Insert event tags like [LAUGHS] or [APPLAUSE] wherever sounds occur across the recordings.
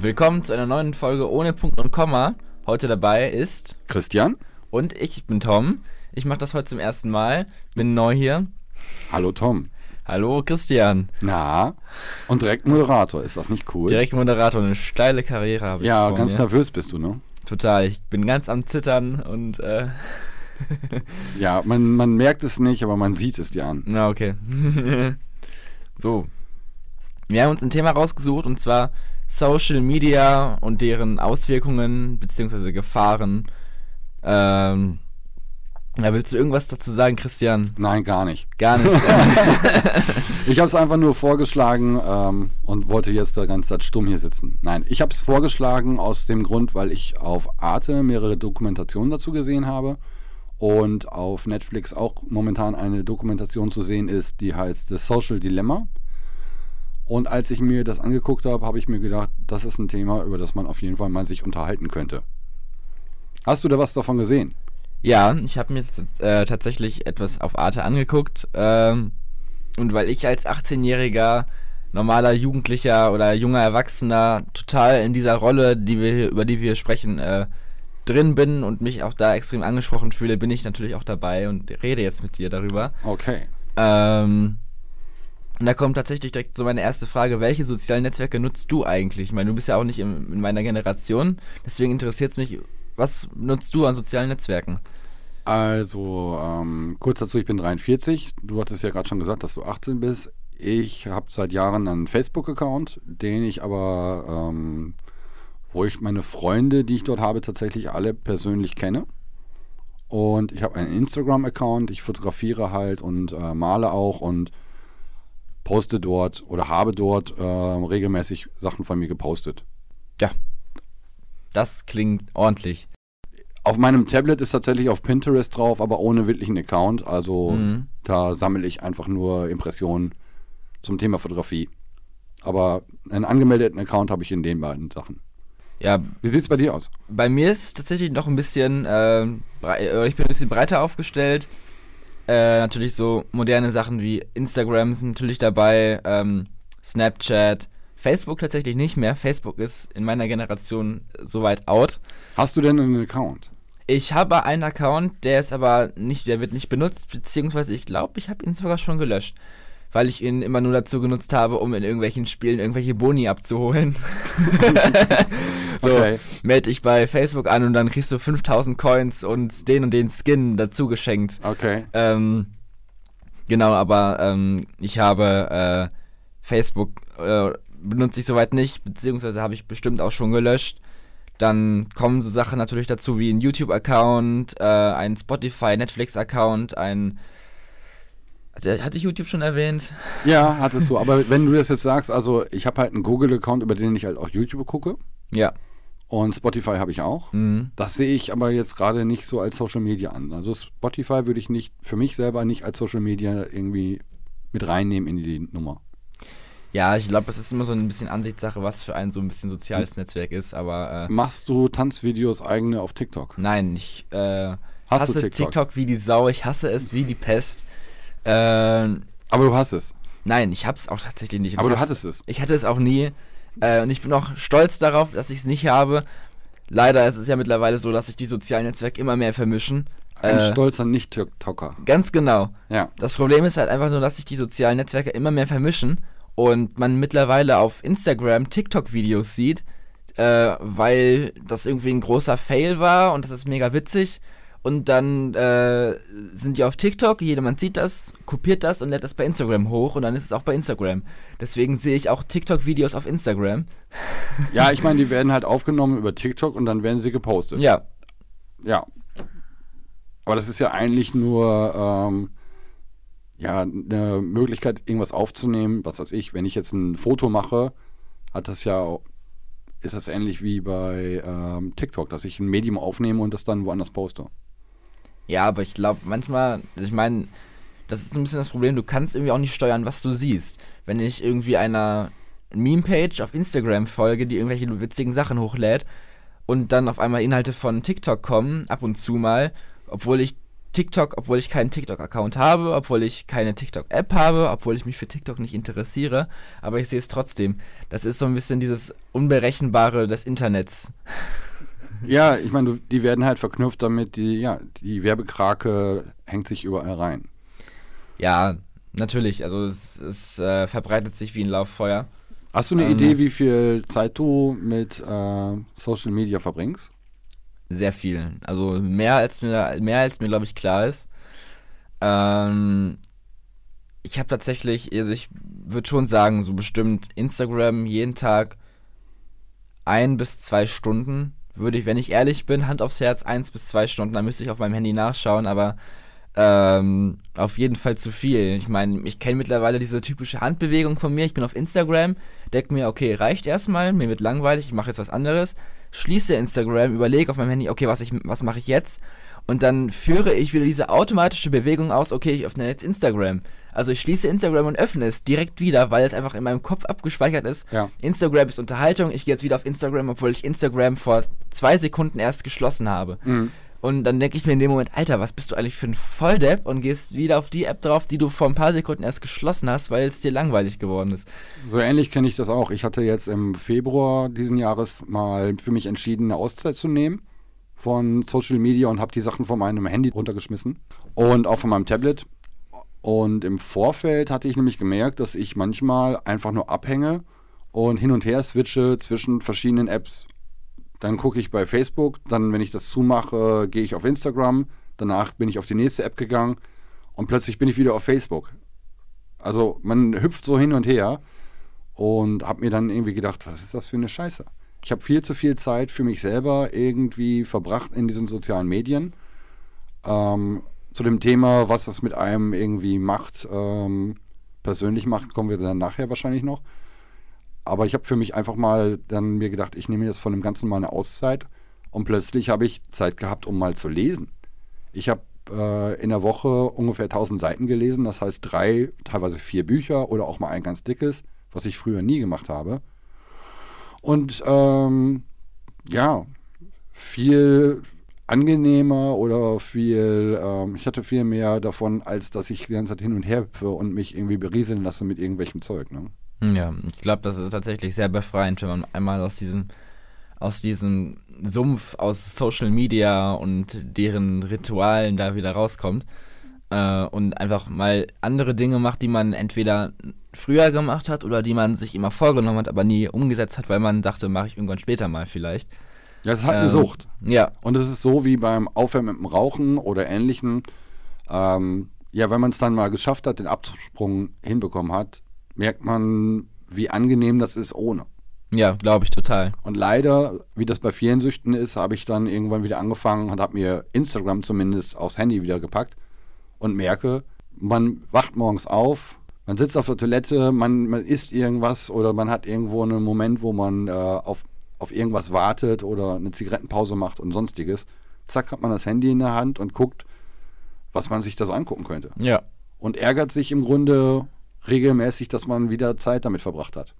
Willkommen zu einer neuen Folge ohne Punkt und Komma. Heute dabei ist Christian. und ich bin Tom. Ich mache das heute zum ersten Mal, bin neu hier. Hallo Tom. Hallo Christian. Na, und direkt Moderator, ist das nicht cool? Direkt Moderator, eine steile Karriere habe ich ja, ganz mir. nervös bist du, ne? Total, ich bin ganz am Zittern und äh, [LAUGHS] Ja, man, man merkt es nicht, aber man sieht es dir an. na okay. [LAUGHS] so, wir haben uns ein Thema rausgesucht und zwar Social Media und deren Auswirkungen bzw. Gefahren. Ähm, ja, willst du irgendwas dazu sagen, Christian? Nein, gar nicht. Gar nicht. [LAUGHS] [LAUGHS] Ich habe es einfach nur vorgeschlagen ähm, und wollte jetzt da ganz Zeit stumm hier sitzen. Nein, ich habe es vorgeschlagen aus dem Grund, weil ich auf Arte mehrere Dokumentationen dazu gesehen habe und auf Netflix auch momentan eine Dokumentation zu sehen ist, die heißt The Social Dilemma. Und als ich mir das angeguckt habe, habe ich mir gedacht, das ist ein Thema, über das man auf jeden Fall mal sich unterhalten könnte. Hast du da was davon gesehen? Ja, ich habe mir jetzt, äh, tatsächlich etwas auf Arte angeguckt. Ähm, und weil ich als 18-jähriger normaler Jugendlicher oder junger Erwachsener total in dieser Rolle, die wir über die wir sprechen, äh, drin bin und mich auch da extrem angesprochen fühle, bin ich natürlich auch dabei und rede jetzt mit dir darüber. Okay. Ähm, und da kommt tatsächlich direkt so meine erste Frage, welche sozialen Netzwerke nutzt du eigentlich? Ich meine, du bist ja auch nicht in, in meiner Generation, deswegen interessiert es mich, was nutzt du an sozialen Netzwerken? Also, ähm, kurz dazu, ich bin 43. Du hattest ja gerade schon gesagt, dass du 18 bist. Ich habe seit Jahren einen Facebook-Account, den ich aber, ähm, wo ich meine Freunde, die ich dort habe, tatsächlich alle persönlich kenne. Und ich habe einen Instagram-Account, ich fotografiere halt und äh, male auch und poste dort oder habe dort äh, regelmäßig Sachen von mir gepostet. Ja, das klingt ordentlich. Auf meinem Tablet ist tatsächlich auf Pinterest drauf, aber ohne wirklichen Account. Also Mhm. da sammle ich einfach nur Impressionen zum Thema Fotografie. Aber einen angemeldeten Account habe ich in den beiden Sachen. Ja, Wie sieht es bei dir aus? bei mir ist tatsächlich noch ein bisschen, ähm, äh, ich bin ein bisschen breiter aufgestellt. Äh, natürlich so moderne Sachen wie Instagram sind natürlich dabei, ähm, Snapchat, Facebook tatsächlich nicht mehr. Facebook ist in meiner Generation soweit out. Hast du denn einen Account? Ich habe einen Account, der ist aber nicht, der wird nicht benutzt, beziehungsweise ich glaube, ich habe ihn sogar schon gelöscht. Weil ich ihn immer nur dazu genutzt habe, um in irgendwelchen Spielen irgendwelche Boni abzuholen. [LAUGHS] so, Okay. melde ich bei Facebook an und dann kriegst du 5000 Coins und den und den Skin dazu geschenkt. Okay. Ähm, genau, aber ähm, ich habe äh, Facebook äh, benutze ich soweit nicht, beziehungsweise habe ich bestimmt auch schon gelöscht. Dann kommen so Sachen natürlich dazu wie ein YouTube-Account, äh, ein Spotify, Netflix-Account, ein hatte, ich YouTube schon erwähnt? Ja, hattest du. Aber wenn du das jetzt sagst, also ich habe halt einen Google-Account, über den ich halt auch YouTube gucke. Ja. Und Spotify habe ich auch. Mhm. Das sehe ich aber jetzt gerade nicht so als Social Media an. Also Spotify würde ich nicht, für mich selber nicht als Social Media irgendwie mit reinnehmen in die Nummer. Ja, ich glaube, es ist immer so ein bisschen Ansichtssache, was für ein so ein bisschen soziales Netzwerk ist, aber äh, Machst du Tanzvideos eigene auf TikTok? nein, ich äh, hasse TikTok? TikTok? wie die Sau, ich hasse es wie die Pest. Ähm, Aber du hast es. Nein, ich hab's auch tatsächlich nicht. Und Aber du hattest es. Ich hatte es auch nie. Äh, und ich bin auch stolz darauf, dass ich es nicht habe. Leider ist es ja mittlerweile so, dass sich die sozialen Netzwerke immer mehr vermischen. Ein Äh, stolzer Nicht-TikToker. ganz genau. Ja. Das Problem ist halt einfach nur, dass sich die sozialen Netzwerke immer mehr vermischen und man mittlerweile auf Instagram TikTok-Videos sieht, äh, weil das irgendwie ein großer Fail war und das ist mega witzig. Und dann äh, sind die auf TikTok, jedermann sieht das, kopiert das und lädt das bei Instagram hoch und dann ist es auch bei Instagram. Deswegen sehe ich auch TikTok-Videos auf Instagram. [LAUGHS] Ja, ich meine, die werden halt aufgenommen über TikTok und dann werden sie gepostet. Ja, Ja. Aber das ist ja eigentlich nur ähm, ja, eine Möglichkeit, irgendwas aufzunehmen. Was weiß ich, wenn ich jetzt ein Foto mache, hat das ja, ist das ähnlich wie bei ähm, TikTok, dass ich ein Medium aufnehme und das dann woanders poste. Ja, aber ich glaube, manchmal, ich meine, das ist ein bisschen das Problem, du kannst irgendwie auch nicht steuern, was du siehst. Wenn ich irgendwie einer Meme-Page auf Instagram folge, die irgendwelche witzigen Sachen hochlädt und dann auf einmal Inhalte von TikTok kommen, ab und zu mal, obwohl ich TikTok, obwohl ich keinen TikTok-Account habe, obwohl ich keine TikTok-App habe, obwohl ich mich für TikTok nicht interessiere, aber ich sehe es trotzdem. Das ist so ein bisschen dieses Unberechenbare des Internets. [LAUGHS] [LAUGHS] Ja, ich meine, die werden halt verknüpft damit, die, ja, die Werbekrake hängt sich überall rein. Ja, natürlich. Also es, es äh, verbreitet sich wie ein Lauffeuer. Hast du eine Ähm. Idee, wie viel Zeit du mit äh, Social Media verbringst? Sehr viel. Also mehr als mir, mehr als mir, glaube ich, klar ist. Ähm, ich habe tatsächlich, also ich würde schon sagen, so bestimmt Instagram jeden Tag ein bis zwei Stunden. Würde ich, wenn ich ehrlich bin, Hand aufs Herz, eins bis zwei Stunden. Da müsste ich auf meinem Handy nachschauen, aber ähm, auf jeden Fall zu viel. Ich meine, ich kenne mittlerweile diese typische Handbewegung von mir. Ich bin auf Instagram, denke mir, okay, reicht erstmal, mir wird langweilig, ich mache jetzt was anderes. Schließe Instagram, überlege auf meinem Handy, okay, was, ich, was mache ich jetzt? Und dann führe ich wieder diese automatische Bewegung aus, okay, ich öffne jetzt Instagram. Also ich schließe Instagram und öffne es direkt wieder, weil es einfach in meinem Kopf abgespeichert ist. Ja. Instagram ist Unterhaltung, ich gehe jetzt wieder auf Instagram, obwohl ich Instagram vor zwei Sekunden erst geschlossen habe. Mhm. Und dann denke ich mir in dem Moment, Alter, was bist du eigentlich für ein Volldepp? Und gehst wieder auf die App drauf, die du vor ein paar Sekunden erst geschlossen hast, weil es dir langweilig geworden ist. So ähnlich kenne ich das auch. Ich hatte jetzt im Februar diesen Jahres mal für mich entschieden, eine Auszeit zu nehmen von Social Media und habe die Sachen von meinem Handy runtergeschmissen und auch von meinem Tablet. Und im Vorfeld hatte ich nämlich gemerkt, dass ich manchmal einfach nur abhänge und hin und her switche zwischen verschiedenen Apps. Dann gucke ich bei Facebook, dann, wenn ich das zumache, gehe ich auf Instagram, danach bin ich auf die nächste App gegangen und plötzlich bin ich wieder auf Facebook. Also man hüpft so hin und her und habe mir dann irgendwie gedacht, was ist das für eine Scheiße? Ich habe viel zu viel Zeit für mich selber irgendwie verbracht in diesen sozialen Medien. Ähm, zu dem Thema, was das mit einem irgendwie macht, ähm, persönlich macht, kommen wir dann nachher wahrscheinlich noch. Aber ich habe für mich einfach mal dann mir gedacht, ich nehme jetzt von dem Ganzen mal eine Auszeit und plötzlich habe ich Zeit gehabt, um mal zu lesen. Ich habe äh, in der Woche ungefähr 1000 Seiten gelesen, das heißt drei, teilweise vier Bücher oder auch mal ein ganz dickes, was ich früher nie gemacht habe. Und ähm, ja, viel angenehmer oder viel, ähm, ich hatte viel mehr davon, als dass ich die ganze Zeit hin und her hüpfe und mich irgendwie berieseln lasse mit irgendwelchem Zeug. Ne? Ja, ich glaube, das ist tatsächlich sehr befreiend, wenn man einmal aus diesem, aus diesem Sumpf aus Social Media und deren Ritualen da wieder rauskommt äh, und einfach mal andere Dinge macht, die man entweder früher gemacht hat oder die man sich immer vorgenommen hat, aber nie umgesetzt hat, weil man dachte, mache ich irgendwann später mal vielleicht. Ja, es ist halt eine Ähm, Sucht. Ja, Und es ist so wie beim Aufhören mit dem Rauchen oder ähnlichem. Ähm, ja, wenn man es dann mal geschafft hat, den Absprung hinbekommen hat, merkt man, wie angenehm das ist ohne. ja, glaube ich total. Und leider, wie das bei vielen Süchten ist, habe ich dann irgendwann wieder angefangen und habe mir Instagram zumindest aufs Handy wieder gepackt und merke, man wacht morgens auf, man sitzt auf der Toilette, man, man isst irgendwas oder man hat irgendwo einen Moment, wo man äh, auf, auf irgendwas wartet oder eine Zigarettenpause macht und sonstiges. Zack, hat man das Handy in der Hand und guckt, was man sich das angucken könnte. Ja. Und ärgert sich im Grunde regelmäßig, dass man wieder Zeit damit verbracht hat.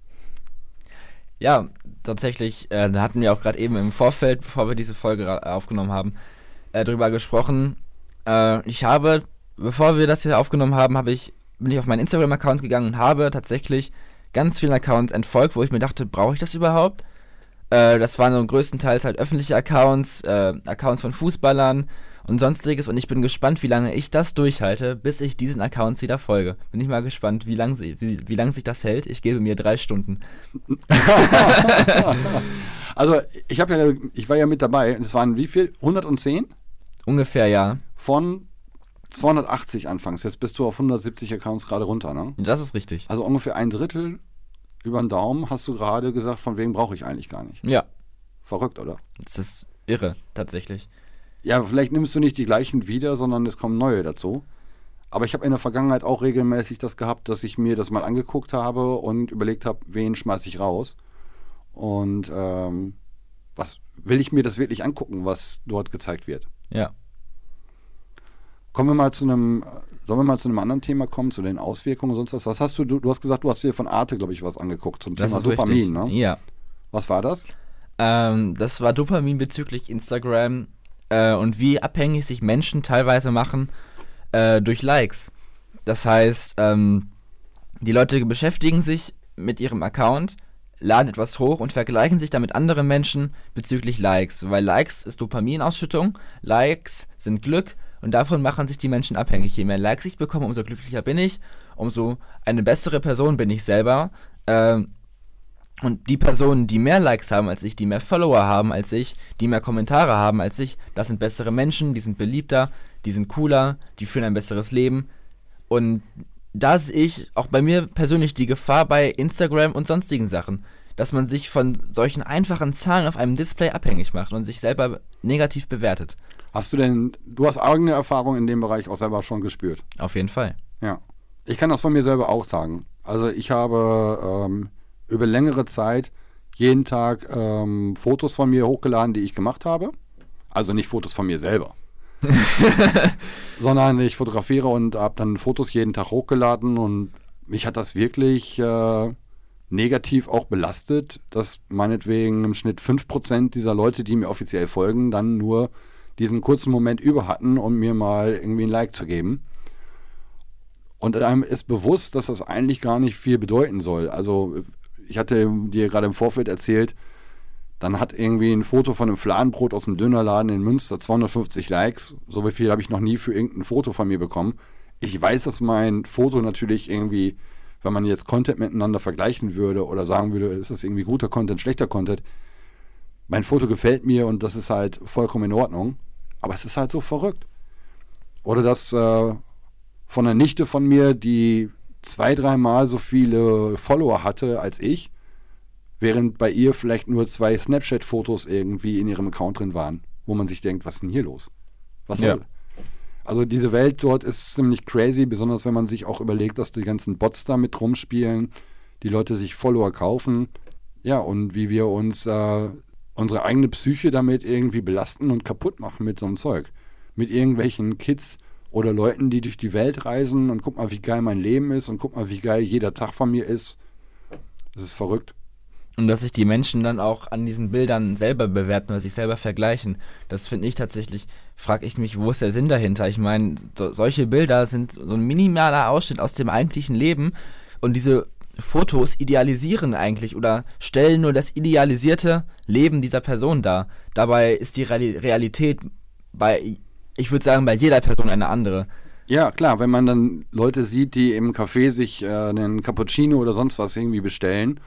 Ja, tatsächlich, äh, da hatten wir auch gerade eben im Vorfeld, bevor wir diese Folge aufgenommen haben, äh, drüber gesprochen. Äh, ich habe, bevor wir das hier aufgenommen haben, habe ich, bin ich auf meinen Instagram-Account gegangen und habe tatsächlich ganz vielen Accounts entfolgt, wo ich mir dachte, brauche ich das überhaupt? Äh, das waren so größtenteils halt öffentliche Accounts, äh, Accounts von Fußballern und sonstiges und ich bin gespannt, wie lange ich das durchhalte, bis ich diesen Accounts wieder folge. Bin ich mal gespannt, wie lang, sie- wie, wie lang sich das hält. Ich gebe mir drei Stunden. [LAUGHS] Also, ich habe ja, ich war ja mit dabei. Es waren wie viel? 110 Ungefähr, ja. von 280 anfangs. Jetzt bist du auf 170 Accounts gerade runter, ne? Das ist richtig. Also ungefähr ein Drittel über den Daumen hast du gerade gesagt, von wem brauche ich eigentlich gar nicht. Ja, Verrückt, oder? das ist irre, tatsächlich. Ja, vielleicht nimmst du nicht die gleichen wieder, sondern es kommen neue dazu. Aber ich habe in der Vergangenheit auch regelmäßig das gehabt, dass ich mir das mal angeguckt habe und überlegt habe, wen schmeiße ich raus. Und ähm, was will ich mir das wirklich angucken, was dort gezeigt wird? Ja. Kommen wir mal zu einem, sollen wir mal zu einem anderen Thema kommen, zu den Auswirkungen und sonst was? Was hast du, du, du hast gesagt, du hast dir von Arte, glaube ich, was angeguckt zum Das Thema Dopamin, richtig. ne? Ja. Was war das? Ähm, das war Dopamin bezüglich Instagram. äh, und wie abhängig sich Menschen teilweise machen äh, durch Likes. Das heißt, ähm, die Leute beschäftigen sich mit ihrem Account, laden etwas hoch und vergleichen sich damit andere Menschen bezüglich Likes. Weil Likes ist Dopaminausschüttung, Likes sind Glück und davon machen sich die Menschen abhängig. Je mehr Likes ich bekomme, umso glücklicher bin ich, umso eine bessere Person bin ich selber. Ähm, und die Personen, die mehr Likes haben als ich, die mehr Follower haben als ich, die mehr Kommentare haben als ich, das sind bessere Menschen, die sind beliebter, die sind cooler, die führen ein besseres Leben. Und da sehe ich auch bei mir persönlich die Gefahr bei Instagram und sonstigen Sachen, dass man sich von solchen einfachen Zahlen auf einem Display abhängig macht und sich selber negativ bewertet. Hast du denn, du hast eigene Erfahrung in dem Bereich auch selber schon gespürt? Auf jeden Fall. Ja. Ich kann das von mir selber auch sagen. Also ich habe ähm, über längere Zeit jeden Tag ähm, Fotos von mir hochgeladen, die ich gemacht habe. Also nicht Fotos von mir selber. [LAUGHS] sondern ich fotografiere und habe dann Fotos jeden Tag hochgeladen und mich hat das wirklich äh, negativ auch belastet, dass meinetwegen im Schnitt 5% dieser Leute, die mir offiziell folgen, dann nur diesen kurzen Moment über hatten, um mir mal irgendwie ein Like zu geben. Und einem ist bewusst, dass das eigentlich gar nicht viel bedeuten soll. Also ich hatte dir gerade im Vorfeld erzählt, dann hat irgendwie ein Foto von einem Fladenbrot aus dem Dönerladen in Münster 250 Likes. So viel habe ich noch nie für irgendein Foto von mir bekommen. Ich weiß, dass mein Foto natürlich irgendwie, wenn man jetzt Content miteinander vergleichen würde oder sagen würde, ist das irgendwie guter Content, schlechter Content, mein Foto gefällt mir und das ist halt vollkommen in Ordnung. Aber es ist halt so verrückt. Oder das äh, von einer Nichte von mir, die zwei, dreimal so viele Follower hatte als ich, während bei ihr vielleicht nur zwei Snapchat-Fotos irgendwie in ihrem Account drin waren, wo man sich denkt, was ist denn hier los? Was soll? Ja. Also diese Welt dort ist ziemlich crazy, besonders wenn man sich auch überlegt, dass die ganzen Bots da mit rumspielen, die Leute sich Follower kaufen, ja, und wie wir uns äh, unsere eigene Psyche damit irgendwie belasten und kaputt machen mit so einem Zeug. Mit irgendwelchen Kids oder Leuten, die durch die Welt reisen und guck mal, wie geil mein Leben ist und guck mal, wie geil jeder Tag von mir ist. Das ist verrückt. Und dass sich die Menschen dann auch an diesen Bildern selber bewerten oder sich selber vergleichen. Das finde ich tatsächlich, frage ich mich, wo ist der Sinn dahinter? Ich meine, so, solche Bilder sind so ein minimaler Ausschnitt aus dem eigentlichen Leben und diese Fotos idealisieren eigentlich oder stellen nur das idealisierte Leben dieser Person dar. Dabei ist die Realität bei, ich würde sagen, bei jeder Person eine andere. Ja, klar, wenn man dann Leute sieht, die im Café sich äh, einen Cappuccino oder sonst was irgendwie bestellen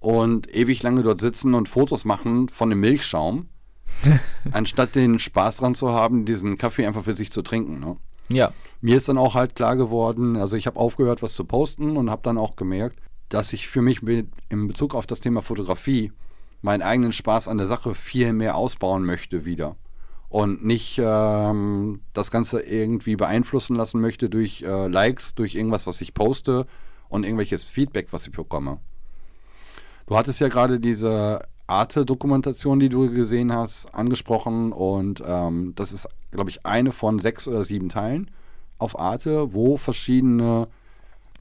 und ewig lange dort sitzen und Fotos machen von dem Milchschaum, [LAUGHS] anstatt den Spaß dran zu haben, diesen Kaffee einfach für sich zu trinken. Ne? Ja. Mir ist dann auch halt klar geworden, also ich habe aufgehört, was zu posten und habe dann auch gemerkt, dass ich für mich in Bezug auf das Thema Fotografie meinen eigenen Spaß an der Sache viel mehr ausbauen möchte wieder. Und nicht ähm, das Ganze irgendwie beeinflussen lassen möchte durch äh, Likes, durch irgendwas, was ich poste und irgendwelches Feedback, was ich bekomme. Du hattest ja gerade diese Arte-Dokumentation, die du gesehen hast, angesprochen und ähm, das ist, glaube ich, eine von sechs oder sieben Teilen auf Arte, wo verschiedene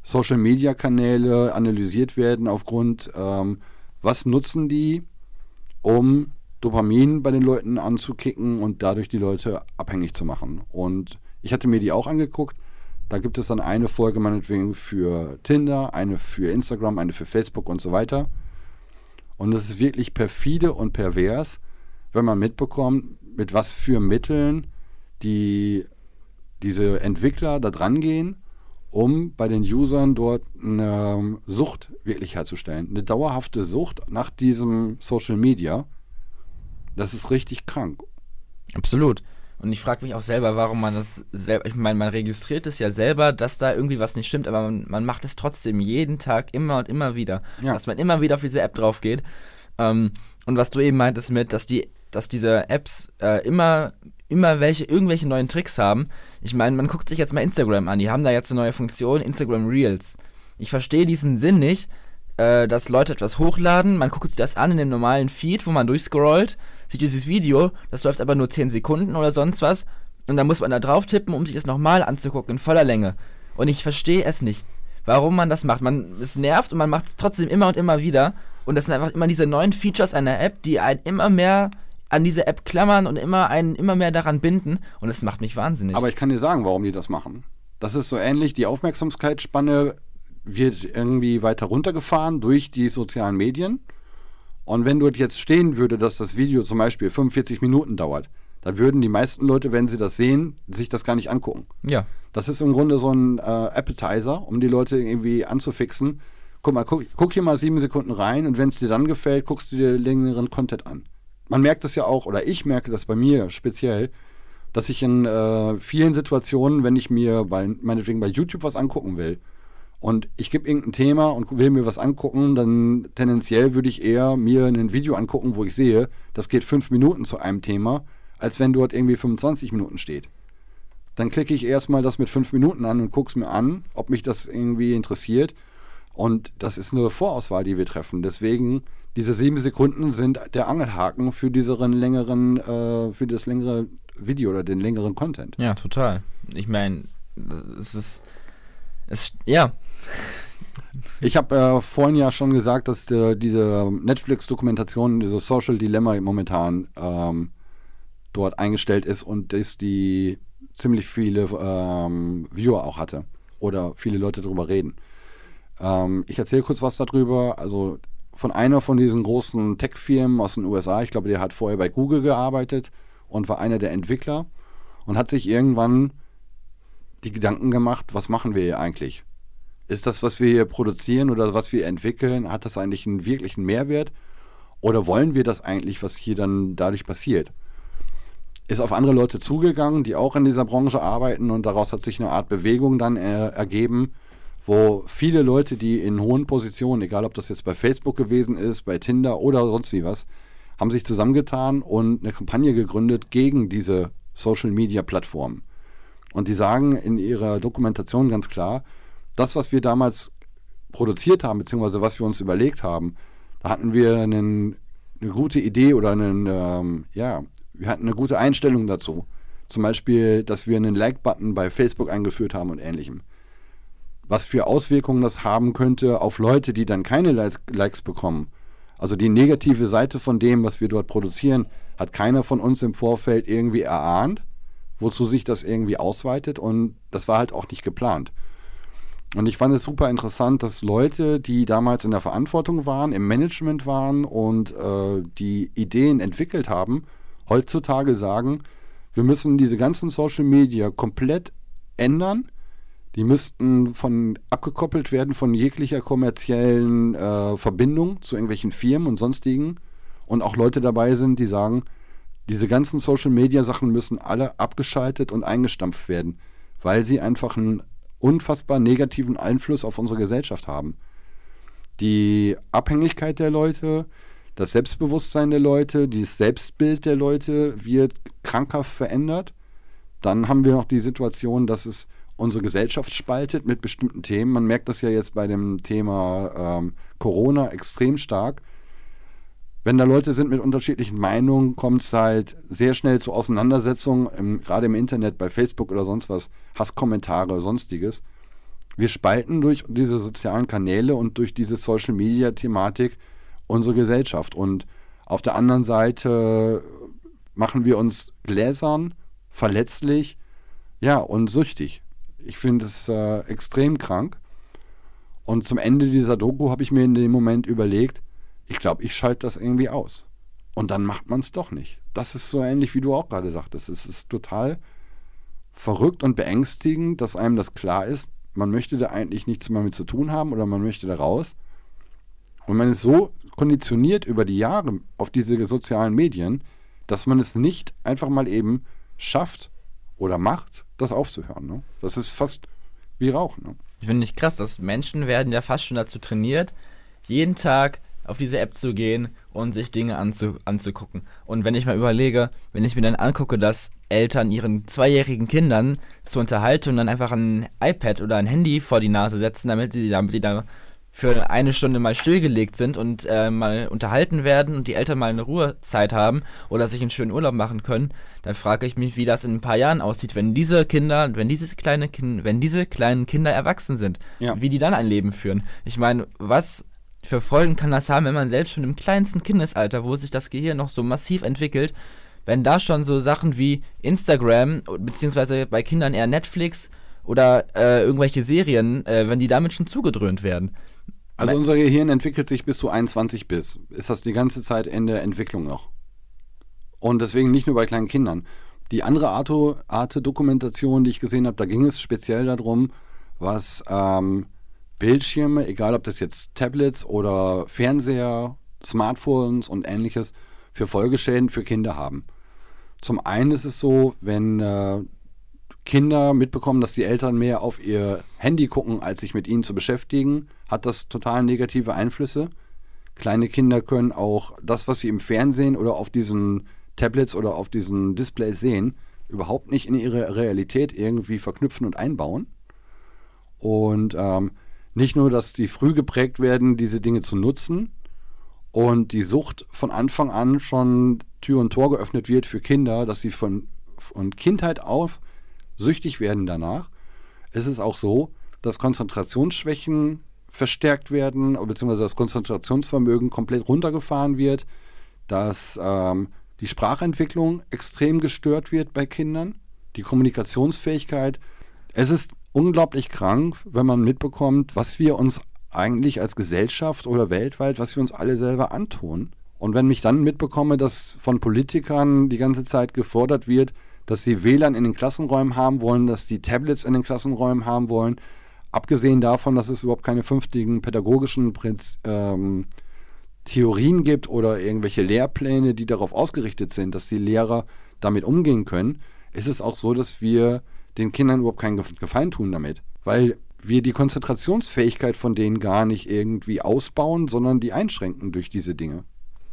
Social-Media-Kanäle analysiert werden aufgrund, ähm, was nutzen die, um Dopamin bei den Leuten anzukicken und dadurch die Leute abhängig zu machen. Und ich hatte mir die auch angeguckt. Da gibt es dann eine Folge meinetwegen für Tinder, eine für Instagram, eine für Facebook und so weiter. Und es ist wirklich perfide und pervers, wenn man mitbekommt, mit was für Mitteln die, diese Entwickler da dran gehen, um bei den Usern dort eine Sucht wirklich herzustellen. Eine dauerhafte Sucht nach diesem Social Media. Das ist richtig krank. Absolut. Und ich frage mich auch selber, warum man das selber, ich meine, man registriert es ja selber, dass da irgendwie was nicht stimmt, aber man, man macht es trotzdem jeden Tag immer und immer wieder. Ja. Dass man immer wieder auf diese App drauf geht. Ähm, und was du eben meintest mit, dass die, dass diese Apps äh, immer, immer welche, irgendwelche neuen Tricks haben. Ich meine, man guckt sich jetzt mal Instagram an, die haben da jetzt eine neue Funktion, Instagram Reels. Ich verstehe diesen Sinn nicht, äh, dass Leute etwas hochladen, man guckt sich das an in dem normalen Feed, wo man durchscrollt, sieht dieses Video, das läuft aber nur 10 Sekunden oder sonst was, und dann muss man da drauf tippen, um sich das nochmal anzugucken, in voller Länge. Und ich verstehe es nicht, warum man das macht. Man, es nervt und man macht es trotzdem immer und immer wieder. Und das sind einfach immer diese neuen Features einer App, die einen immer mehr an diese App klammern und immer einen immer mehr daran binden und es macht mich wahnsinnig. Aber ich kann dir sagen, warum die das machen. Das ist so ähnlich, die Aufmerksamkeitsspanne wird irgendwie weiter runtergefahren durch die sozialen Medien. Und wenn dort jetzt stehen würde, dass das Video zum Beispiel 45 Minuten dauert, dann würden die meisten Leute, wenn sie das sehen, sich das gar nicht angucken. Ja. Das ist im Grunde so ein äh, Appetizer, um die Leute irgendwie anzufixen. Guck mal, guck, guck hier mal sieben Sekunden rein und wenn es dir dann gefällt, guckst du dir längeren Content an. Man merkt das ja auch, oder ich merke das bei mir speziell, dass ich in äh, vielen Situationen, wenn ich mir bei, meinetwegen bei YouTube was angucken will, und ich gebe irgendein Thema und will mir was angucken, dann tendenziell würde ich eher mir ein Video angucken, wo ich sehe, das geht fünf Minuten zu einem Thema, als wenn dort irgendwie 25 Minuten steht. Dann klicke ich erstmal das mit fünf Minuten an und gucke es mir an, ob mich das irgendwie interessiert. Und das ist eine Vorauswahl, die wir treffen. Deswegen, diese sieben Sekunden sind der Angelhaken für diesen längeren, äh, für das längere Video oder den längeren Content. Ja, total. Ich meine, es ist. Es, ja. Ich habe äh, vorhin ja schon gesagt, dass äh, diese Netflix-Dokumentation, diese Social Dilemma momentan ähm, dort eingestellt ist und dass die ziemlich viele ähm, Viewer auch hatte oder viele Leute darüber reden. Ähm, ich erzähle kurz was darüber. Also von einer von diesen großen Tech-Firmen aus den USA, ich glaube, der hat vorher bei Google gearbeitet und war einer der Entwickler und hat sich irgendwann die Gedanken gemacht, was machen wir hier eigentlich? Ist das, was wir hier produzieren oder was wir entwickeln, hat das eigentlich einen wirklichen Mehrwert? Oder wollen wir das eigentlich, was hier dann dadurch passiert? ist auf andere Leute zugegangen, die auch in dieser Branche arbeiten und daraus hat sich eine Art Bewegung dann äh, ergeben, wo viele Leute, die in hohen Positionen, egal ob das jetzt bei Facebook gewesen ist, bei Tinder oder sonst wie was, haben sich zusammengetan und eine Kampagne gegründet gegen diese Social Media Plattformen. Und die sagen in ihrer Dokumentation ganz klar, das, was wir damals produziert haben, beziehungsweise was wir uns überlegt haben, da hatten wir einen, eine gute Idee oder einen, ähm, ja, wir hatten eine gute Einstellung dazu. Zum Beispiel, dass wir einen Like-Button bei Facebook eingeführt haben und ähnlichem. Was für Auswirkungen das haben könnte auf Leute, die dann keine Likes bekommen. Also die negative Seite von dem, was wir dort produzieren, hat keiner von uns im Vorfeld irgendwie erahnt, wozu sich das irgendwie ausweitet und das war halt auch nicht geplant. Und ich fand es super interessant, dass Leute, die damals in der Verantwortung waren, im Management waren und äh, die Ideen entwickelt haben, heutzutage sagen, wir müssen diese ganzen Social Media komplett ändern. Die müssten von abgekoppelt werden von jeglicher kommerziellen äh, Verbindung zu irgendwelchen Firmen und sonstigen. Und auch Leute dabei sind, die sagen, diese ganzen Social Media Sachen müssen alle abgeschaltet und eingestampft werden, weil sie einfach einen unfassbar negativen Einfluss auf unsere Gesellschaft haben. Die Abhängigkeit der Leute, das Selbstbewusstsein der Leute, dieses Selbstbild der Leute wird krankhaft verändert. Dann haben wir noch die Situation, dass es unsere Gesellschaft spaltet mit bestimmten Themen. Man merkt das ja jetzt bei dem Thema ähm, Corona extrem stark. Wenn da Leute sind mit unterschiedlichen Meinungen, kommt es halt sehr schnell zu Auseinandersetzungen, gerade im Internet, bei Facebook oder sonst was, Hasskommentare, sonstiges. Wir spalten durch diese sozialen Kanäle und durch diese Social-Media-Thematik unsere Gesellschaft. Und auf der anderen Seite machen wir uns gläsern, verletzlich, ja, und süchtig. Ich finde es äh, extrem krank. Und zum Ende dieser Doku habe ich mir in dem Moment überlegt, ich glaube, ich schalte das irgendwie aus. Und dann macht man es doch nicht. Das ist so ähnlich, wie du auch gerade sagtest. Es ist total verrückt und beängstigend, dass einem das klar ist, man möchte da eigentlich nichts mehr mit zu tun haben oder man möchte da raus. Und man ist so konditioniert über die Jahre auf diese sozialen Medien, dass man es nicht einfach mal eben schafft oder macht, das aufzuhören. Ne? Das ist fast wie Rauchen. Ne? Ich finde nicht krass, dass Menschen werden ja fast schon dazu trainiert, jeden Tag auf diese App zu gehen und sich Dinge anzu anzugucken. Und wenn ich mal überlege, wenn ich mir dann angucke, dass Eltern ihren zweijährigen Kindern zur Unterhaltung dann einfach ein iPad oder ein Handy vor die Nase setzen, damit sie damit die da für eine Stunde mal stillgelegt sind und äh, mal unterhalten werden und die Eltern mal eine Ruhezeit haben oder sich einen schönen Urlaub machen können, dann frage ich mich, wie das in ein paar Jahren aussieht, wenn diese Kinder, wenn diese kleine kind, wenn diese kleinen Kinder erwachsen sind, ja. wie die dann ein Leben führen. Ich meine, was für Folgen kann das haben, wenn man selbst schon im kleinsten Kindesalter, wo sich das Gehirn noch so massiv entwickelt, wenn da schon so Sachen wie Instagram, beziehungsweise bei Kindern eher Netflix oder äh, irgendwelche Serien, äh, wenn die damit schon zugedröhnt werden. Also unser Gehirn entwickelt sich bis du 21 bist. Ist das die ganze Zeit in der Entwicklung noch? Und deswegen nicht nur bei kleinen Kindern. Die andere Arte-Dokumentation, die ich gesehen habe, da ging es speziell darum, was ähm, Bildschirme, egal ob das jetzt Tablets oder Fernseher, Smartphones und ähnliches, für Folgeschäden für Kinder haben. Zum einen ist es so, wenn äh, Kinder mitbekommen, dass die Eltern mehr auf ihr Handy gucken, als sich mit ihnen zu beschäftigen, hat das total negative Einflüsse. Kleine Kinder können auch das, was sie im Fernsehen oder auf diesen Tablets oder auf diesen Displays sehen, überhaupt nicht in ihre Realität irgendwie verknüpfen und einbauen. Und ähm, nicht nur, dass die früh geprägt werden, diese Dinge zu nutzen und die Sucht von Anfang an schon Tür und Tor geöffnet wird für Kinder, dass sie von, von Kindheit auf süchtig werden danach. Es ist auch so, dass Konzentrationsschwächen verstärkt werden, beziehungsweise das Konzentrationsvermögen komplett runtergefahren wird, dass ähm, die Sprachentwicklung extrem gestört wird bei Kindern, die Kommunikationsfähigkeit. Es ist unglaublich krank, wenn man mitbekommt, was wir uns eigentlich als Gesellschaft oder weltweit, was wir uns alle selber antun. Und wenn mich dann mitbekomme, dass von Politikern die ganze Zeit gefordert wird, dass sie WLAN in den Klassenräumen haben wollen, dass die Tablets in den Klassenräumen haben wollen, abgesehen davon, dass es überhaupt keine fünftigen pädagogischen Prinz, ähm, Theorien gibt oder irgendwelche Lehrpläne, die darauf ausgerichtet sind, dass die Lehrer damit umgehen können, ist es auch so, dass wir den Kindern überhaupt keinen Gefallen tun damit. Weil wir die Konzentrationsfähigkeit von denen gar nicht irgendwie ausbauen, sondern die einschränken durch diese Dinge.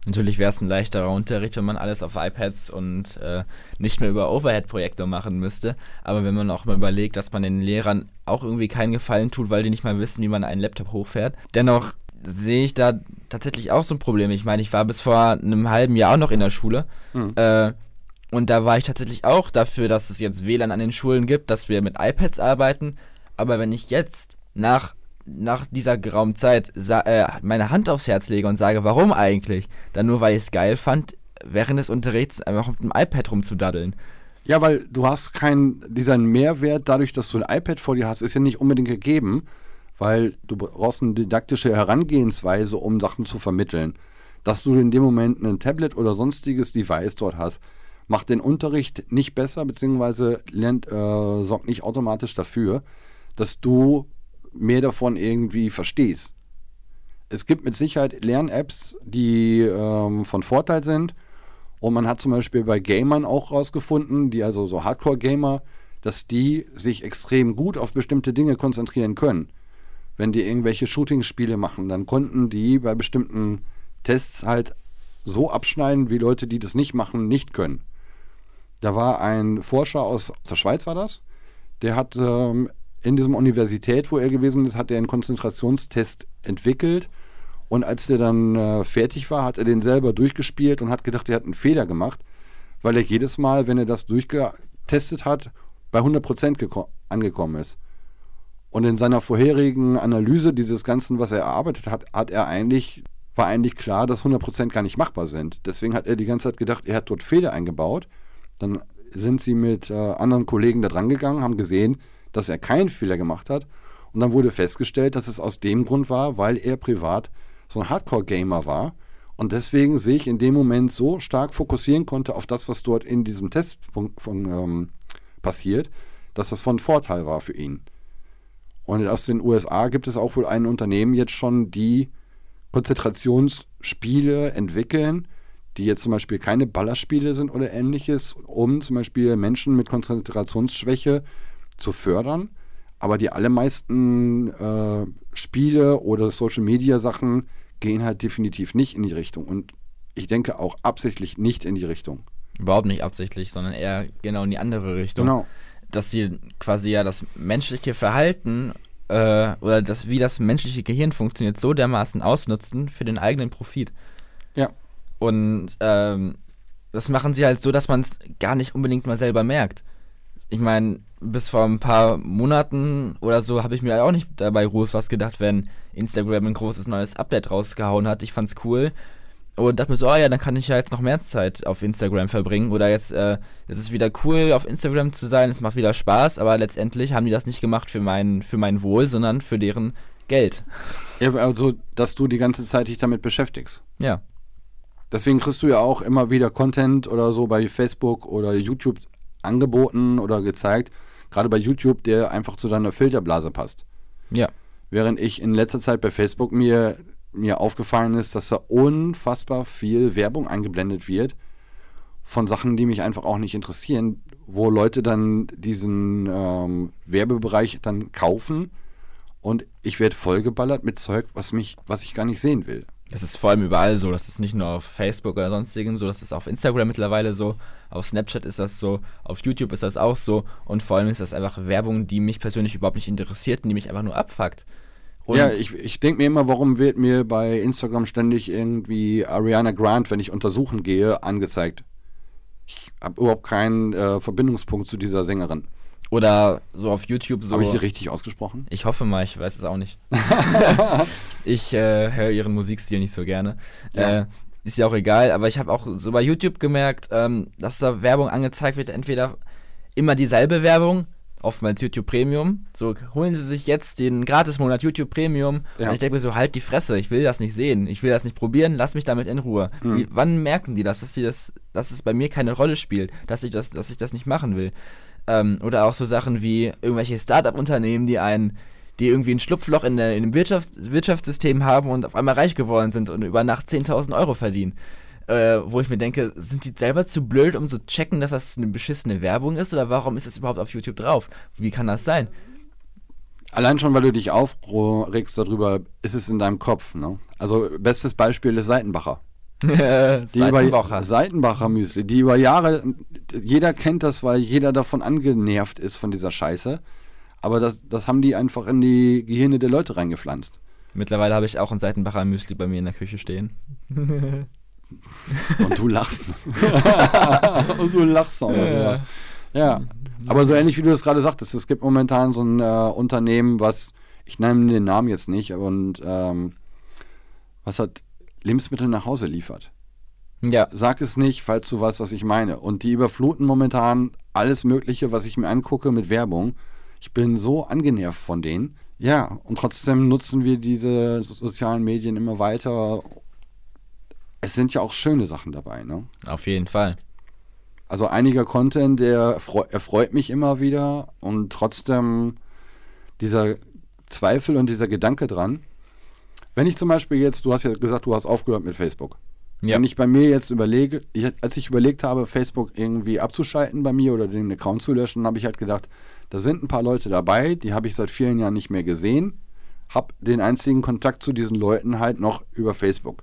Natürlich wäre es ein leichterer Unterricht, wenn man alles auf iPads und äh, nicht mehr über Overhead-Projektor machen müsste. Aber wenn man auch mal überlegt, dass man den Lehrern auch irgendwie keinen Gefallen tut, weil die nicht mal wissen, wie man einen Laptop hochfährt. Dennoch sehe ich da tatsächlich auch so ein Problem. Ich meine, ich war bis vor einem halben Jahr auch noch in der Schule. Mhm. Äh, und da war ich tatsächlich auch dafür, dass es jetzt WLAN an den Schulen gibt, dass wir mit iPads arbeiten. Aber wenn ich jetzt nach, nach dieser geraumen Zeit äh, meine Hand aufs Herz lege und sage, warum eigentlich? Dann nur, weil ich es geil fand, während des Unterrichts einfach mit dem iPad rumzudaddeln. Ja, weil du hast keinen, dieser Mehrwert dadurch, dass du ein iPad vor dir hast, ist ja nicht unbedingt gegeben weil du brauchst eine didaktische Herangehensweise, um Sachen zu vermitteln. Dass du in dem Moment ein Tablet oder sonstiges Device dort hast, macht den Unterricht nicht besser, beziehungsweise lernt, äh, sorgt nicht automatisch dafür, dass du mehr davon irgendwie verstehst. Es gibt mit Sicherheit Lern-Apps, die ähm, von Vorteil sind. Und man hat zum Beispiel bei Gamern auch rausgefunden, die also so Hardcore-Gamer, dass die sich extrem gut auf bestimmte Dinge konzentrieren können wenn die irgendwelche Shooting-Spiele machen, dann konnten die bei bestimmten Tests halt so abschneiden, wie Leute, die das nicht machen, nicht können. Da war ein Forscher aus, der Schweiz, war das, der hat ähm, in diesem Universität, wo er gewesen ist, hat er einen Konzentrationstest entwickelt. Und als der dann äh, fertig war, hat er den selber durchgespielt und hat gedacht, er hat einen Fehler gemacht, weil er jedes Mal, wenn er das durchgetestet hat, bei 100% angekommen ist. Und in seiner vorherigen Analyse dieses Ganzen, was er erarbeitet hat, hat er eigentlich, war eigentlich klar, dass 100% gar nicht machbar sind. Deswegen hat er die ganze Zeit gedacht, er hat dort Fehler eingebaut. Dann sind sie mit äh, anderen Kollegen da dran gegangen, haben gesehen, dass er keinen Fehler gemacht hat. Und dann wurde festgestellt, dass es aus dem Grund war, weil er privat so ein Hardcore-Gamer war und deswegen sich in dem Moment so stark fokussieren konnte auf das, was dort in diesem Test von, von, ähm, passiert, dass das von Vorteil war für ihn. Und aus den USA gibt es auch wohl ein Unternehmen jetzt schon, die Konzentrationsspiele entwickeln, die jetzt zum Beispiel keine Ballerspiele sind oder ähnliches, um zum Beispiel Menschen mit Konzentrationsschwäche zu fördern. Aber die allermeisten äh, Spiele oder Social Media Sachen gehen halt definitiv nicht in die Richtung. Und ich denke auch absichtlich nicht in die Richtung. Überhaupt nicht absichtlich, sondern eher genau in die andere Richtung. Genau dass sie quasi ja das menschliche Verhalten äh, oder das, wie das menschliche Gehirn funktioniert, so dermaßen ausnutzen für den eigenen Profit. Ja. Und ähm, das machen sie halt so, dass man es gar nicht unbedingt mal selber merkt. Ich meine, bis vor ein paar Monaten oder so habe ich mir auch nicht dabei groß was gedacht, wenn Instagram ein großes neues Update rausgehauen hat. Ich fand's cool und dachte mir so, oh ja, dann kann ich ja jetzt noch mehr Zeit auf Instagram verbringen oder jetzt äh, ist es wieder cool auf Instagram zu sein, es macht wieder Spaß, aber letztendlich haben die das nicht gemacht für mein für mein Wohl, sondern für deren Geld. Ja, also, dass du die ganze Zeit dich damit beschäftigst. Ja. Deswegen kriegst du ja auch immer wieder Content oder so bei Facebook oder YouTube angeboten oder gezeigt, gerade bei YouTube, der einfach zu deiner Filterblase passt. Ja. Während ich in letzter Zeit bei Facebook mir, mir aufgefallen ist, dass da unfassbar viel Werbung eingeblendet wird von Sachen, die mich einfach auch nicht interessieren, wo Leute dann diesen ähm, Werbebereich dann kaufen und ich werde vollgeballert mit Zeug, was mich, was ich gar nicht sehen will. Das ist vor allem überall so. Das ist nicht nur auf Facebook oder sonstigem so, das ist auf Instagram mittlerweile so, auf Snapchat ist das so, auf YouTube ist das auch so und vor allem ist das einfach Werbung, die mich persönlich überhaupt nicht interessiert und die mich einfach nur abfuckt. Und ja, ich, ich denke mir immer, warum wird mir bei Instagram ständig irgendwie Ariana Grant, wenn ich untersuchen gehe, angezeigt? Ich habe überhaupt keinen äh, Verbindungspunkt zu dieser Sängerin. Oder so auf YouTube so. Habe ich sie richtig ausgesprochen? Ich hoffe mal, ich weiß es auch nicht. [LAUGHS] [LAUGHS] ich äh, höre ihren Musikstil nicht so gerne. Ja. Äh, ist ja auch egal, aber ich habe auch so bei YouTube gemerkt, ähm, dass da Werbung angezeigt wird, entweder immer dieselbe Werbung, oftmals YouTube Premium. So holen Sie sich jetzt den Gratismonat YouTube Premium. Ja. Und ich denke mir so, halt die Fresse, ich will das nicht sehen, ich will das nicht probieren, lass mich damit in Ruhe. Mhm. Wie, wann merken die das, dass die das, dass es bei mir keine Rolle spielt, dass ich das, dass ich das nicht machen will? Ähm, oder auch so Sachen wie irgendwelche Startup-Unternehmen, die einen, die irgendwie ein Schlupfloch in, der, in dem Wirtschafts Wirtschaftssystem haben und auf einmal reich geworden sind und über Nacht 10.000 Euro verdienen. Äh, wo ich mir denke, sind die selber zu blöd, um zu checken, dass das eine beschissene Werbung ist? Oder warum ist es überhaupt auf YouTube drauf? Wie kann das sein? Allein schon, weil du dich aufregst darüber, ist es in deinem Kopf. Ne? Also, bestes Beispiel ist Seitenbacher. [LAUGHS] Die über, Seitenbacher. Seitenbacher Müsli, die über Jahre, jeder kennt das, weil jeder davon angenervt ist von dieser Scheiße. Aber das, das haben die einfach in die Gehirne der Leute reingepflanzt. Mittlerweile habe ich auch ein Seitenbacher Müsli bei mir in der Küche stehen. [LAUGHS] Und du lachst. [LAUGHS] Und du lachst auch. Ja. ja. Aber so ähnlich wie du das gerade sagtest, es gibt momentan so ein äh, Unternehmen, was, ich nenne den Namen jetzt nicht, und ähm, was hat Lebensmittel nach Hause liefert. Ja. Sag es nicht, falls du weißt, was ich meine. Und die überfluten momentan alles Mögliche, was ich mir angucke mit Werbung. Ich bin so angenervt von denen. Ja, und trotzdem nutzen wir diese sozialen Medien immer weiter. Es sind ja auch schöne Sachen dabei, ne? Auf jeden Fall. Also einiger Content, der freu- erfreut mich immer wieder und trotzdem dieser Zweifel und dieser Gedanke dran. Wenn ich zum Beispiel jetzt, du hast ja gesagt, du hast aufgehört mit Facebook. Ja. Wenn ich bei mir jetzt überlege, ich, als ich überlegt habe, Facebook irgendwie abzuschalten bei mir oder den Account zu löschen, habe ich halt gedacht, da sind ein paar Leute dabei, die habe ich seit vielen Jahren nicht mehr gesehen, habe den einzigen Kontakt zu diesen Leuten halt noch über Facebook.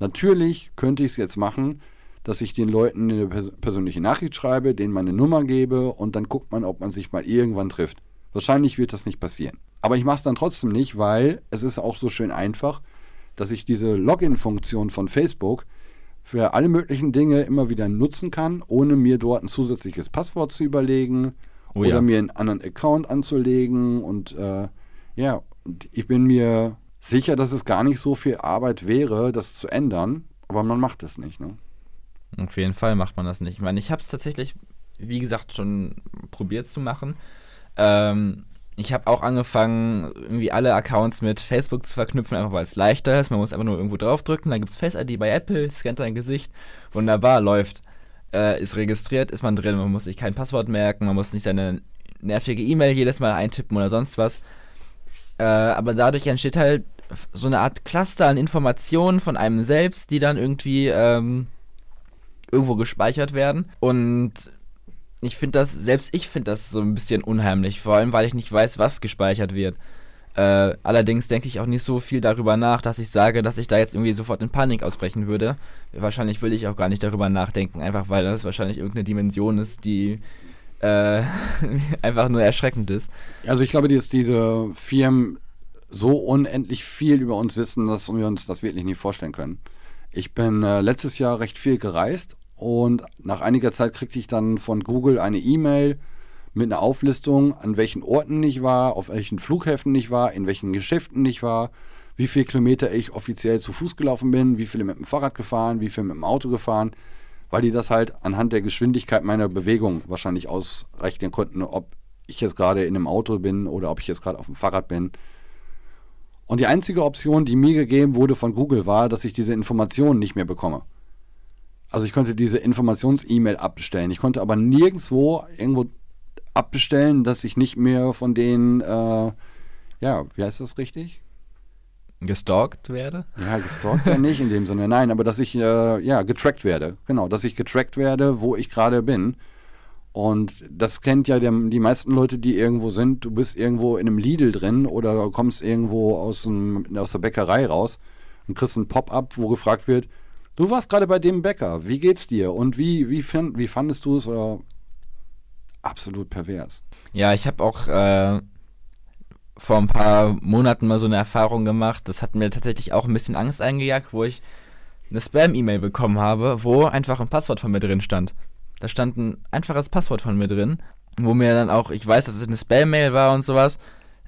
Natürlich könnte ich es jetzt machen, dass ich den Leuten eine pers persönliche Nachricht schreibe, denen meine Nummer gebe und dann guckt man, ob man sich mal irgendwann trifft. Wahrscheinlich wird das nicht passieren. Aber ich mache es dann trotzdem nicht, weil es ist auch so schön einfach, dass ich diese Login-Funktion von Facebook für alle möglichen Dinge immer wieder nutzen kann, ohne mir dort ein zusätzliches Passwort zu überlegen Oh oder ja. mir einen anderen Account anzulegen. Und äh, ja, ich bin mir sicher, dass es gar nicht so viel Arbeit wäre, das zu ändern, aber man macht es nicht. Ne? Auf jeden Fall macht man das nicht. Ich meine, ich habe es tatsächlich, wie gesagt, schon probiert zu machen. Ähm, ich habe auch angefangen, irgendwie alle Accounts mit Facebook zu verknüpfen, einfach weil es leichter ist. Man muss einfach nur irgendwo draufdrücken, dann gibt es Face ID bei Apple, scannt dein Gesicht, wunderbar, läuft. Äh, ist registriert, ist man drin, man muss sich kein Passwort merken, man muss nicht seine nervige E-Mail jedes Mal eintippen oder sonst was. Äh, aber dadurch entsteht halt so eine Art Cluster an Informationen von einem selbst, die dann irgendwie ähm, irgendwo gespeichert werden. Und ich finde das, selbst ich finde das so ein bisschen unheimlich, vor allem weil ich nicht weiß, was gespeichert wird. Äh, allerdings denke ich auch nicht so viel darüber nach, dass ich sage, dass ich da jetzt irgendwie sofort in Panik ausbrechen würde. Wahrscheinlich will ich auch gar nicht darüber nachdenken, einfach weil das wahrscheinlich irgendeine Dimension ist, die äh, [LAUGHS] einfach nur erschreckend ist. Also ich glaube, dass diese Firmen so unendlich viel über uns wissen, dass wir uns das wirklich nicht vorstellen können. Ich bin äh, letztes Jahr recht viel gereist und nach einiger Zeit kriegte ich dann von Google eine E-Mail mit einer Auflistung, an welchen Orten ich war, auf welchen Flughäfen ich war, in welchen Geschäften ich war, wie viele Kilometer ich offiziell zu Fuß gelaufen bin, wie viele mit dem Fahrrad gefahren, wie viel mit dem Auto gefahren, weil die das halt anhand der Geschwindigkeit meiner Bewegung wahrscheinlich ausrechnen konnten, ob ich jetzt gerade in einem Auto bin oder ob ich jetzt gerade auf dem Fahrrad bin. Und die einzige Option, die mir gegeben wurde von Google, war, dass ich diese Informationen nicht mehr bekomme. Also ich konnte diese Informations-E-Mail abbestellen. Ich konnte aber nirgendwo irgendwo abbestellen, dass ich nicht mehr von denen, äh, ja, wie heißt das richtig? Gestalkt werde? Ja, gestalkt ja nicht in dem Sinne, nein, aber dass ich, äh, ja, getrackt werde. Genau, dass ich getrackt werde, wo ich gerade bin. Und das kennt ja der, die meisten Leute, die irgendwo sind. Du bist irgendwo in einem Lidl drin oder kommst irgendwo aus, dem, aus der Bäckerei raus und kriegst ein Pop-up, wo gefragt wird, du warst gerade bei dem Bäcker, wie geht's dir? Und wie, wie, wie fandest du es? Oder absolut pervers. Ja, ich habe auch äh, vor ein paar Monaten mal so eine Erfahrung gemacht. Das hat mir tatsächlich auch ein bisschen Angst eingejagt, wo ich eine Spam-E-Mail bekommen habe, wo einfach ein Passwort von mir drin stand. Da stand ein einfaches Passwort von mir drin, wo mir dann auch, ich weiß, dass es eine Spam-Mail war und sowas,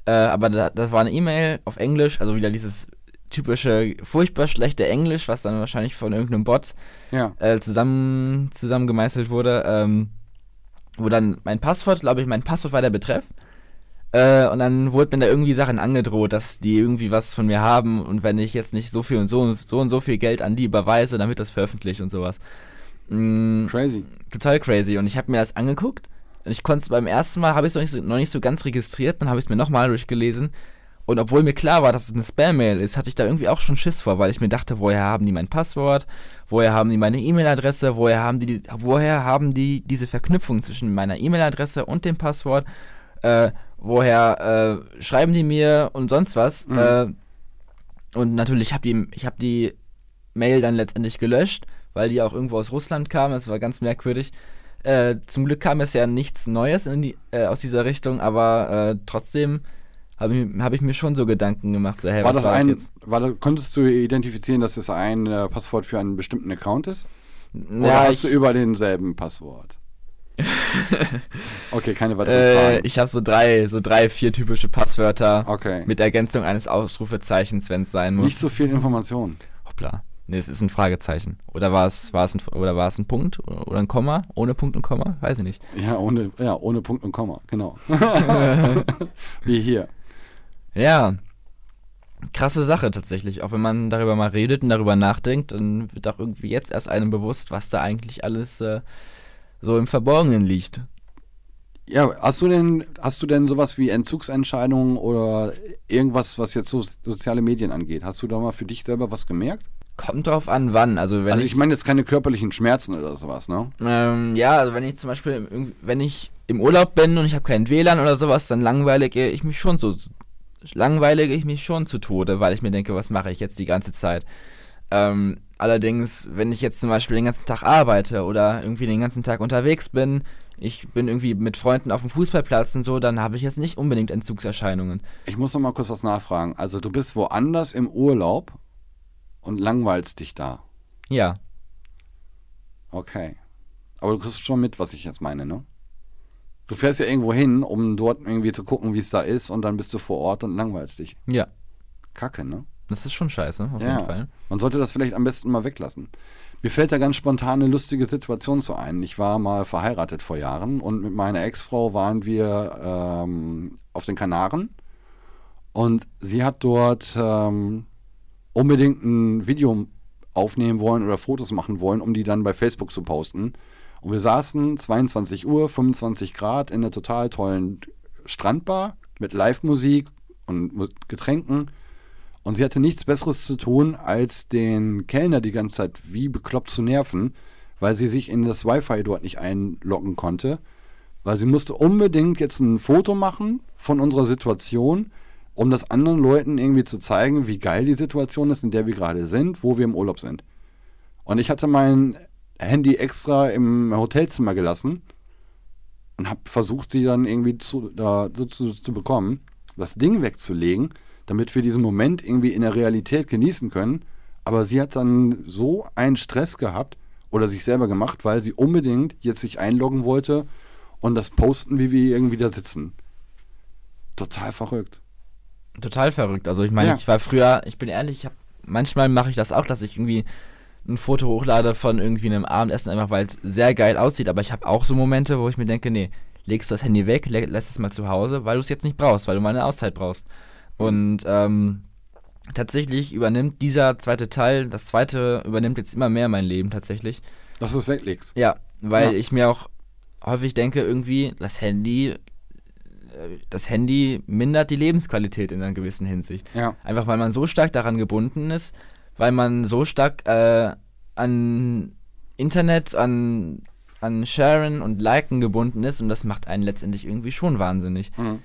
äh, aber da, das war eine E-Mail auf Englisch, also wieder dieses typische, furchtbar schlechte Englisch, was dann wahrscheinlich von irgendeinem Bot ja. äh, zusammen, zusammengemeißelt wurde. Ähm, wo dann mein Passwort, glaube ich, mein Passwort war der Betreff. Äh, und dann wurde mir da irgendwie Sachen angedroht, dass die irgendwie was von mir haben und wenn ich jetzt nicht so viel und so, so und so viel Geld an die überweise, dann wird das veröffentlicht und sowas. Mhm, crazy. Total crazy. Und ich habe mir das angeguckt und ich konnte es beim ersten Mal, habe ich es noch, so, noch, nicht so ganz registriert, dann habe ich es mir nochmal durchgelesen und obwohl mir klar war, dass es eine Spam-Mail ist, hatte ich da irgendwie auch schon Schiss vor, weil ich mir dachte, woher haben die mein Passwort? Woher haben die meine E-Mail-Adresse? Woher haben die, woher haben die diese Verknüpfung zwischen meiner E-Mail-Adresse und dem Passwort? Äh, woher äh, schreiben die mir und sonst was? Mhm. Äh, und natürlich habe die, ich habe die Mail dann letztendlich gelöscht, weil die auch irgendwo aus Russland kam. Es war ganz merkwürdig. Äh, zum Glück kam es ja nichts Neues die, äh, aus dieser Richtung, aber äh, trotzdem habe ich, hab ich mir schon so Gedanken gemacht, so, hey, war was das war ein, das jetzt? War konntest du identifizieren, dass es ein äh, Passwort für einen bestimmten Account ist? Oder ja, hast du über denselben Passwort? [LAUGHS] okay, keine weiteren äh, Fragen. Ich habe so drei, so drei, vier typische Passwörter okay. mit Ergänzung eines Ausrufezeichens, wenn es sein muss. Nicht so viel Information. Hoppla. Nee, es ist ein Fragezeichen. Oder war es, war es ein, oder war es ein Punkt oder ein Komma? Ohne Punkt und Komma? Weiß ich nicht. Ja, ohne, ja, ohne Punkt und Komma, genau. [LAUGHS] [LAUGHS] Wie hier. Ja, krasse Sache tatsächlich. Auch wenn man darüber mal redet und darüber nachdenkt, dann wird auch irgendwie jetzt erst einem bewusst, was da eigentlich alles äh, so im Verborgenen liegt. Ja, hast du denn, hast du denn sowas wie Entzugsentscheidungen oder irgendwas, was jetzt so soziale Medien angeht? Hast du da mal für dich selber was gemerkt? Kommt drauf an, wann. Also, wenn also ich, ich meine jetzt keine körperlichen Schmerzen oder sowas, ne? Ähm, ja, also wenn ich zum Beispiel, wenn ich im Urlaub bin und ich habe kein WLAN oder sowas, dann langweilige ich mich schon so langweilige ich mich schon zu Tode, weil ich mir denke, was mache ich jetzt die ganze Zeit? Ähm, allerdings, wenn ich jetzt zum Beispiel den ganzen Tag arbeite oder irgendwie den ganzen Tag unterwegs bin, ich bin irgendwie mit Freunden auf dem Fußballplatz und so, dann habe ich jetzt nicht unbedingt Entzugserscheinungen. Ich muss noch mal kurz was nachfragen. Also du bist woanders im Urlaub und langweilst dich da. Ja. Okay. Aber du kriegst schon mit, was ich jetzt meine, ne? Du fährst ja irgendwo hin, um dort irgendwie zu gucken, wie es da ist, und dann bist du vor Ort und langweilst dich. Ja. Kacke, ne? Das ist schon scheiße, auf ja. jeden Fall. Man sollte das vielleicht am besten mal weglassen. Mir fällt da ganz spontan eine lustige Situation zu ein. Ich war mal verheiratet vor Jahren und mit meiner Ex-Frau waren wir ähm, auf den Kanaren und sie hat dort ähm, unbedingt ein Video aufnehmen wollen oder Fotos machen wollen, um die dann bei Facebook zu posten. Und wir saßen 22 Uhr, 25 Grad in einer total tollen Strandbar mit Live-Musik und Getränken. Und sie hatte nichts Besseres zu tun, als den Kellner die ganze Zeit wie bekloppt zu nerven, weil sie sich in das Wi-Fi dort nicht einloggen konnte. Weil sie musste unbedingt jetzt ein Foto machen von unserer Situation, um das anderen Leuten irgendwie zu zeigen, wie geil die Situation ist, in der wir gerade sind, wo wir im Urlaub sind. Und ich hatte meinen Handy extra im Hotelzimmer gelassen und habe versucht, sie dann irgendwie zu, da, so zu, zu bekommen, das Ding wegzulegen, damit wir diesen Moment irgendwie in der Realität genießen können. Aber sie hat dann so einen Stress gehabt oder sich selber gemacht, weil sie unbedingt jetzt sich einloggen wollte, und das posten, wie wir irgendwie da sitzen. Total verrückt. Total verrückt. Also ich meine, Ja. ich war früher, ich bin ehrlich, ich hab, manchmal mache ich das auch, dass ich irgendwie ein Foto hochlade von irgendwie einem Abendessen, einfach weil es sehr geil aussieht. Aber ich habe auch so Momente, wo ich mir denke, nee, legst das Handy weg, lä lässt es mal zu Hause, weil du es jetzt nicht brauchst, weil du mal eine Auszeit brauchst. Und ähm, tatsächlich übernimmt dieser zweite Teil, das zweite übernimmt jetzt immer mehr mein Leben tatsächlich. Dass du es weglegst. Ja, weil Ja. ich mir auch häufig denke, irgendwie, das Handy, äh, das Handy mindert die Lebensqualität in einer gewissen Hinsicht. Ja. Einfach weil man so stark daran gebunden ist, weil man so stark äh, an Internet, an, an Sharen und Liken gebunden ist und das macht einen letztendlich irgendwie schon wahnsinnig. Mhm.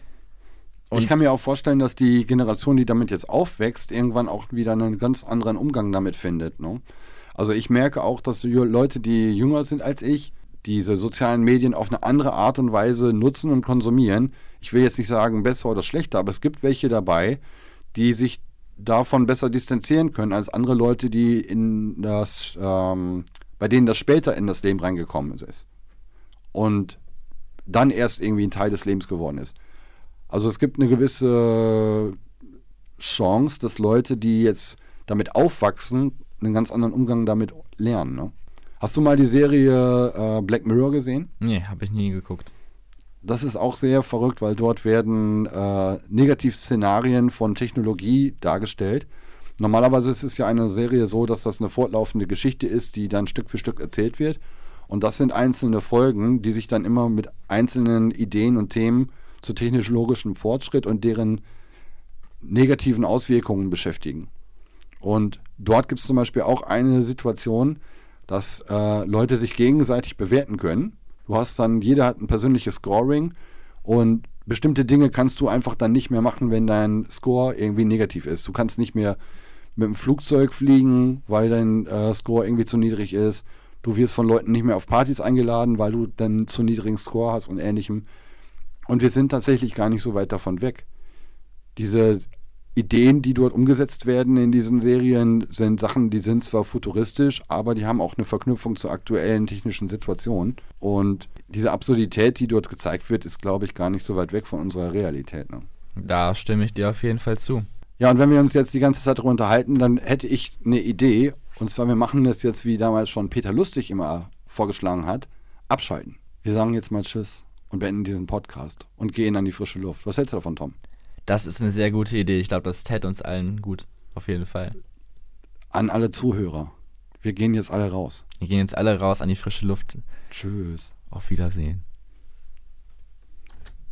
Ich kann mir auch vorstellen, dass die Generation, die damit jetzt aufwächst, irgendwann auch wieder einen ganz anderen Umgang damit findet. Ne? Also ich merke auch, dass Leute, die jünger sind als ich, diese sozialen Medien auf eine andere Art und Weise nutzen und konsumieren. Ich will jetzt nicht sagen besser oder schlechter, aber es gibt welche dabei, die sich davon besser distanzieren können als andere Leute, die in das, ähm, bei denen das später in das Leben reingekommen ist. Und dann erst irgendwie ein Teil des Lebens geworden ist. Also es gibt eine gewisse Chance, dass Leute, die jetzt damit aufwachsen, einen ganz anderen Umgang damit lernen. Ne? Hast du mal die Serie äh, Black Mirror gesehen? Nee, habe ich nie geguckt. Das ist auch sehr verrückt, weil dort werden äh, Negativszenarien von Technologie dargestellt. Normalerweise ist es ja eine Serie so, dass das eine fortlaufende Geschichte ist, die dann Stück für Stück erzählt wird. Und das sind einzelne Folgen, die sich dann immer mit einzelnen Ideen und Themen zu technologischem Fortschritt und deren negativen Auswirkungen beschäftigen. Und dort gibt es zum Beispiel auch eine Situation, dass äh, Leute sich gegenseitig bewerten können. Du hast dann, jeder hat ein persönliches Scoring und bestimmte Dinge kannst du einfach dann nicht mehr machen, wenn dein Score irgendwie negativ ist. Du kannst nicht mehr mit dem Flugzeug fliegen, weil dein äh, Score irgendwie zu niedrig ist. Du wirst von Leuten nicht mehr auf Partys eingeladen, weil du dann zu niedrigen Score hast und ähnlichem. Und wir sind tatsächlich gar nicht so weit davon weg. Diese Ideen, die dort umgesetzt werden in diesen Serien, sind Sachen, die sind zwar futuristisch, aber die haben auch eine Verknüpfung zur aktuellen technischen Situation. Und diese Absurdität, die dort gezeigt wird, ist, glaube ich, gar nicht so weit weg von unserer Realität. Ne? Da stimme ich dir auf jeden Fall zu. Ja, und wenn wir uns jetzt die ganze Zeit darüber unterhalten, dann hätte ich eine Idee. Und zwar, wir machen das jetzt, wie damals schon Peter Lustig immer vorgeschlagen hat, abschalten. Wir sagen jetzt mal Tschüss und beenden diesen Podcast und gehen an die frische Luft. Was hältst du davon, Tom? Das ist eine sehr gute Idee. Ich glaube, das täte uns allen gut. Auf jeden Fall. An alle Zuhörer. Wir gehen jetzt alle raus. Wir gehen jetzt alle raus an die frische Luft. Tschüss. Auf Wiedersehen.